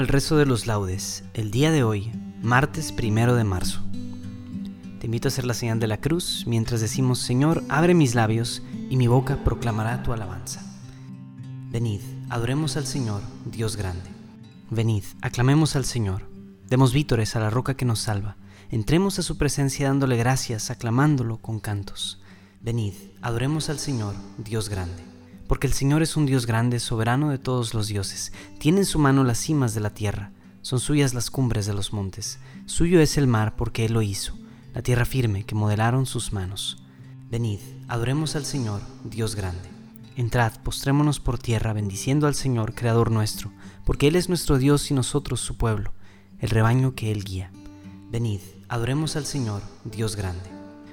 Al rezo de los laudes, el día de hoy, martes primero de marzo. Te invito a hacer la señal de la cruz mientras decimos, Señor, abre mis labios y mi boca proclamará tu alabanza. Venid, adoremos al Señor, Dios grande. Venid, aclamemos al Señor, demos vítores a la roca que nos salva, entremos a su presencia dándole gracias, aclamándolo con cantos. Venid, adoremos al Señor, Dios grande porque el Señor es un Dios grande, soberano de todos los dioses. Tiene en su mano las cimas de la tierra, son suyas las cumbres de los montes. Suyo es el mar porque Él lo hizo, la tierra firme que modelaron sus manos. Venid, adoremos al Señor, Dios grande. Entrad, postrémonos por tierra, bendiciendo al Señor, Creador nuestro, porque Él es nuestro Dios y nosotros su pueblo, el rebaño que Él guía. Venid, adoremos al Señor, Dios grande.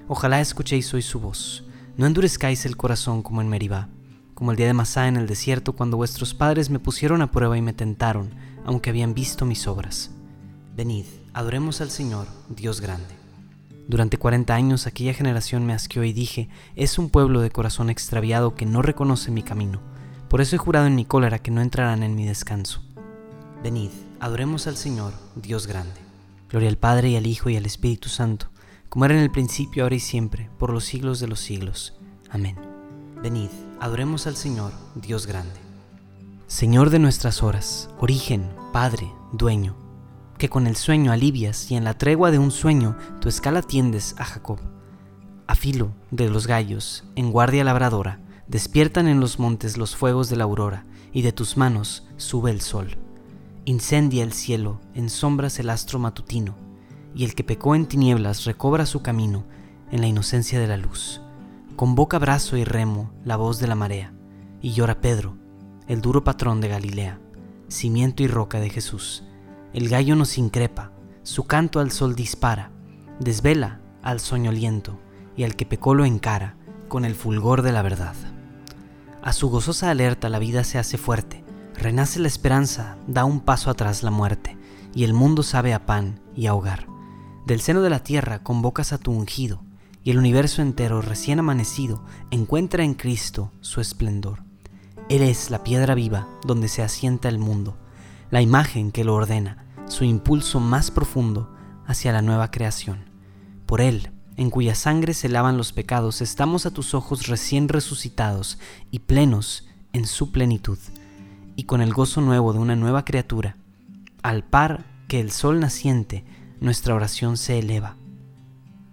Ojalá escuchéis hoy su voz. No endurezcáis el corazón como en Meribá como el día de Masá en el desierto, cuando vuestros padres me pusieron a prueba y me tentaron, aunque habían visto mis obras. Venid, adoremos al Señor, Dios grande. Durante cuarenta años aquella generación me asqueó y dije, es un pueblo de corazón extraviado que no reconoce mi camino. Por eso he jurado en mi cólera que no entrarán en mi descanso. Venid, adoremos al Señor, Dios grande. Gloria al Padre y al Hijo y al Espíritu Santo, como era en el principio, ahora y siempre, por los siglos de los siglos. Amén. Venid, adoremos al Señor, Dios grande. Señor de nuestras horas, origen, Padre, dueño, que con el sueño alivias y en la tregua de un sueño tu escala tiendes a Jacob. A filo de los gallos, en guardia labradora, despiertan en los montes los fuegos de la aurora, y de tus manos sube el sol. Incendia el cielo, en sombras el astro matutino, y el que pecó en tinieblas recobra su camino en la inocencia de la luz. Convoca brazo y remo la voz de la marea, y llora Pedro, el duro patrón de Galilea, cimiento y roca de Jesús. El gallo nos increpa, su canto al sol dispara, desvela al soñoliento, y al que pecó lo encara con el fulgor de la verdad. A su gozosa alerta la vida se hace fuerte, renace la esperanza, da un paso atrás la muerte, y el mundo sabe a pan y a hogar. Del seno de la tierra convocas a tu ungido, y el universo entero recién amanecido encuentra en Cristo su esplendor. Él es la piedra viva donde se asienta el mundo, la imagen que lo ordena, su impulso más profundo hacia la nueva creación. Por Él, en cuya sangre se lavan los pecados, estamos a tus ojos recién resucitados y plenos en su plenitud, y con el gozo nuevo de una nueva criatura, al par que el sol naciente, nuestra oración se eleva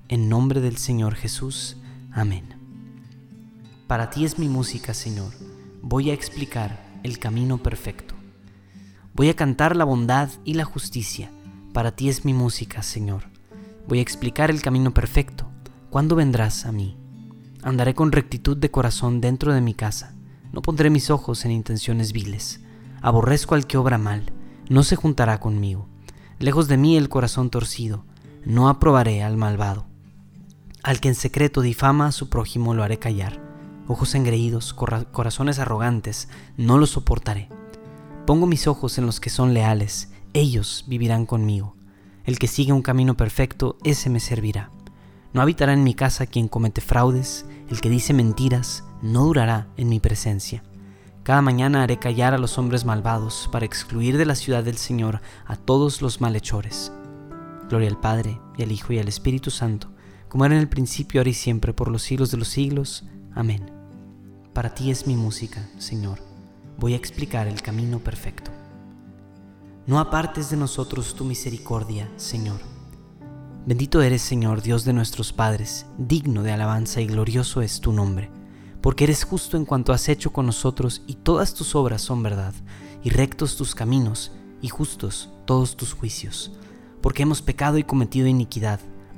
en nombre del Señor Jesús. Amén. Para ti es mi música, Señor. Voy a explicar el camino perfecto. Voy a cantar la bondad y la justicia. Para ti es mi música, Señor. Voy a explicar el camino perfecto. ¿Cuándo vendrás a mí? Andaré con rectitud de corazón dentro de mi casa. No pondré mis ojos en intenciones viles. Aborrezco al que obra mal. No se juntará conmigo. Lejos de mí el corazón torcido. No aprobaré al malvado. Al que en secreto difama a su prójimo lo haré callar. Ojos engreídos, corazones arrogantes, no los soportaré. Pongo mis ojos en los que son leales, ellos vivirán conmigo. El que sigue un camino perfecto, ese me servirá. No habitará en mi casa quien comete fraudes, el que dice mentiras, no durará en mi presencia. Cada mañana haré callar a los hombres malvados para excluir de la ciudad del Señor a todos los malhechores. Gloria al Padre, y al Hijo, y al Espíritu Santo, como era en el principio, ahora y siempre, por los siglos de los siglos. Amén. Para ti es mi música, Señor. Voy a explicar el camino perfecto. No apartes de nosotros tu misericordia, Señor. Bendito eres, Señor, Dios de nuestros padres, digno de alabanza y glorioso es tu nombre porque eres justo en cuanto has hecho con nosotros y todas tus obras son verdad, y rectos tus caminos, y justos todos tus juicios. Porque hemos pecado y cometido iniquidad,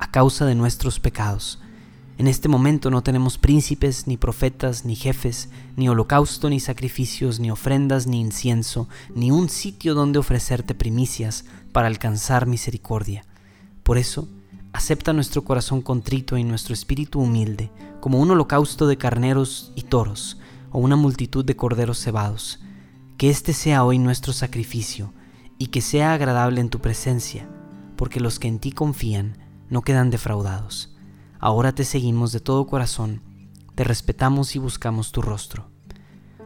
a causa de nuestros pecados. En este momento no tenemos príncipes, ni profetas, ni jefes, ni holocausto, ni sacrificios, ni ofrendas, ni incienso, ni un sitio donde ofrecerte primicias para alcanzar misericordia. Por eso, acepta nuestro corazón contrito y nuestro espíritu humilde como un holocausto de carneros y toros o una multitud de corderos cebados. Que este sea hoy nuestro sacrificio y que sea agradable en tu presencia, porque los que en ti confían no quedan defraudados. Ahora te seguimos de todo corazón, te respetamos y buscamos tu rostro.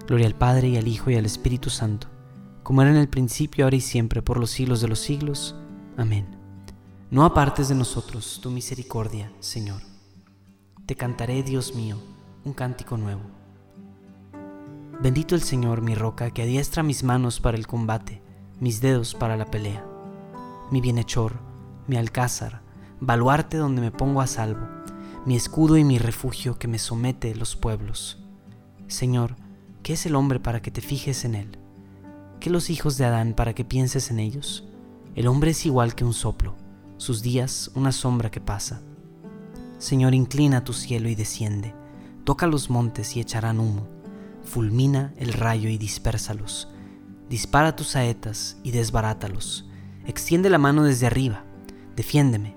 Gloria al Padre y al Hijo y al Espíritu Santo, como era en el principio, ahora y siempre, por los siglos de los siglos. Amén. No apartes de nosotros tu misericordia, Señor. Te cantaré, Dios mío, un cántico nuevo. Bendito el Señor, mi roca, que adiestra mis manos para el combate, mis dedos para la pelea. Mi bienhechor, mi alcázar, baluarte donde me pongo a salvo, mi escudo y mi refugio que me somete los pueblos. Señor, ¿qué es el hombre para que te fijes en él? ¿Qué los hijos de Adán para que pienses en ellos? El hombre es igual que un soplo sus días una sombra que pasa. Señor, inclina tu cielo y desciende, toca los montes y echarán humo, fulmina el rayo y dispérsalos, dispara tus saetas y desbarátalos, extiende la mano desde arriba, defiéndeme,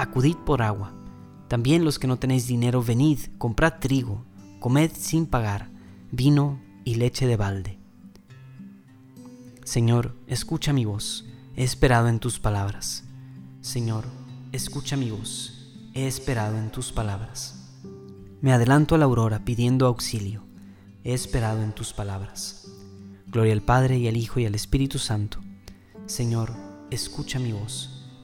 acudid por agua. También los que no tenéis dinero, venid, comprad trigo, comed sin pagar, vino y leche de balde. Señor, escucha mi voz, he esperado en tus palabras. Señor, escucha mi voz, he esperado en tus palabras. Me adelanto a la aurora pidiendo auxilio, he esperado en tus palabras. Gloria al Padre y al Hijo y al Espíritu Santo. Señor, escucha mi voz,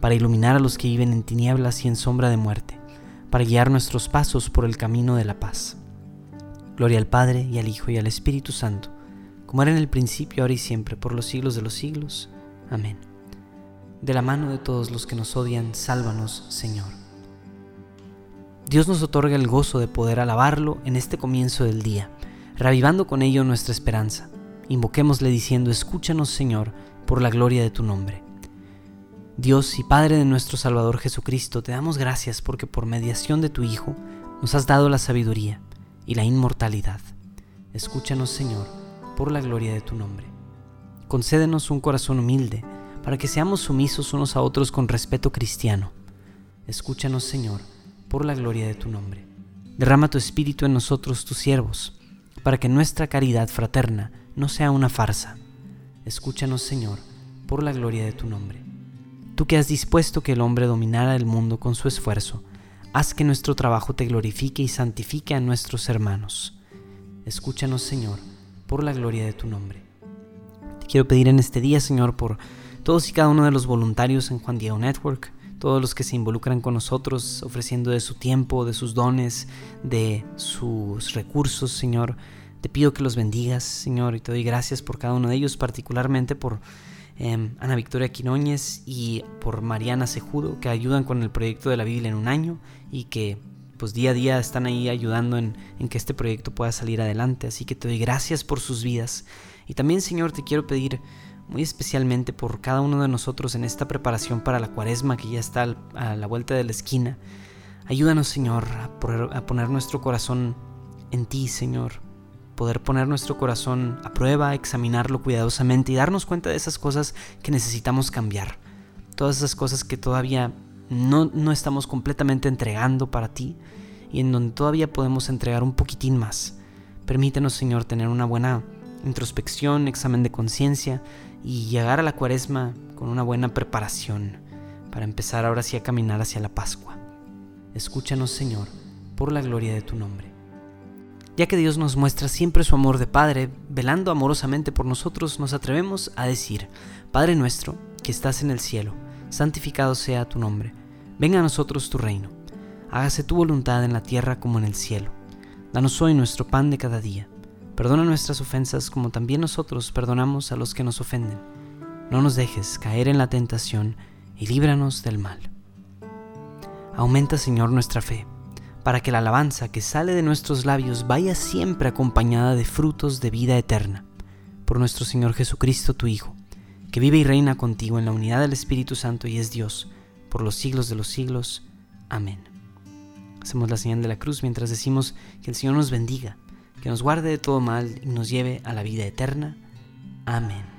para iluminar a los que viven en tinieblas y en sombra de muerte, para guiar nuestros pasos por el camino de la paz. Gloria al Padre y al Hijo y al Espíritu Santo, como era en el principio, ahora y siempre, por los siglos de los siglos. Amén. De la mano de todos los que nos odian, sálvanos, Señor. Dios nos otorga el gozo de poder alabarlo en este comienzo del día, revivando con ello nuestra esperanza. Invoquémosle diciendo, escúchanos Señor, por la gloria de tu nombre. Dios y Padre de nuestro Salvador Jesucristo, te damos gracias porque por mediación de tu Hijo nos has dado la sabiduría y la inmortalidad. Escúchanos Señor, por la gloria de tu nombre. Concédenos un corazón humilde, para que seamos sumisos unos a otros con respeto cristiano. Escúchanos Señor, por la gloria de tu nombre. Derrama tu espíritu en nosotros, tus siervos, para que nuestra caridad fraterna no sea una farsa. Escúchanos Señor, por la gloria de tu nombre. Tú que has dispuesto que el hombre dominara el mundo con su esfuerzo, haz que nuestro trabajo te glorifique y santifique a nuestros hermanos. Escúchanos, Señor, por la gloria de tu nombre. Te quiero pedir en este día, Señor, por todos y cada uno de los voluntarios en Juan Diego Network, todos los que se involucran con nosotros, ofreciendo de su tiempo, de sus dones, de sus recursos, Señor. Te pido que los bendigas, Señor, y te doy gracias por cada uno de ellos, particularmente por Em, Ana Victoria Quinoñez y por Mariana Sejudo, que ayudan con el proyecto de la Biblia en un año y que pues día a día están ahí ayudando en, que este proyecto pueda salir adelante. Así que te doy gracias por sus vidas. Y también, Señor, te quiero pedir muy especialmente por cada uno de nosotros en esta preparación para la cuaresma que ya está a la vuelta de la esquina. Ayúdanos, Señor, a poner nuestro corazón en ti, Señor poder poner nuestro corazón a prueba, examinarlo cuidadosamente y darnos cuenta de esas cosas que necesitamos cambiar. Todas esas cosas que todavía no, no estamos completamente entregando para ti y en donde todavía podemos entregar un poquitín más. Permítenos, Señor, tener una buena introspección, examen de conciencia y llegar a la cuaresma con una buena preparación para empezar ahora sí a caminar hacia la Pascua. Escúchanos, Señor, por la gloria de tu nombre ya que Dios nos muestra siempre su amor de Padre, velando amorosamente por nosotros, nos atrevemos a decir, Padre nuestro, que estás en el cielo, santificado sea tu nombre, venga a nosotros tu reino, hágase tu voluntad en la tierra como en el cielo. Danos hoy nuestro pan de cada día, perdona nuestras ofensas como también nosotros perdonamos a los que nos ofenden. No nos dejes caer en la tentación y líbranos del mal. Aumenta, Señor, nuestra fe para que la alabanza que sale de nuestros labios vaya siempre acompañada de frutos de vida eterna. Por nuestro Señor Jesucristo, tu Hijo, que vive y reina contigo en la unidad del Espíritu Santo y es Dios, por los siglos de los siglos. Amén. Hacemos la señal de la cruz mientras decimos que el Señor nos bendiga, que nos guarde de todo mal y nos lleve a la vida eterna. Amén.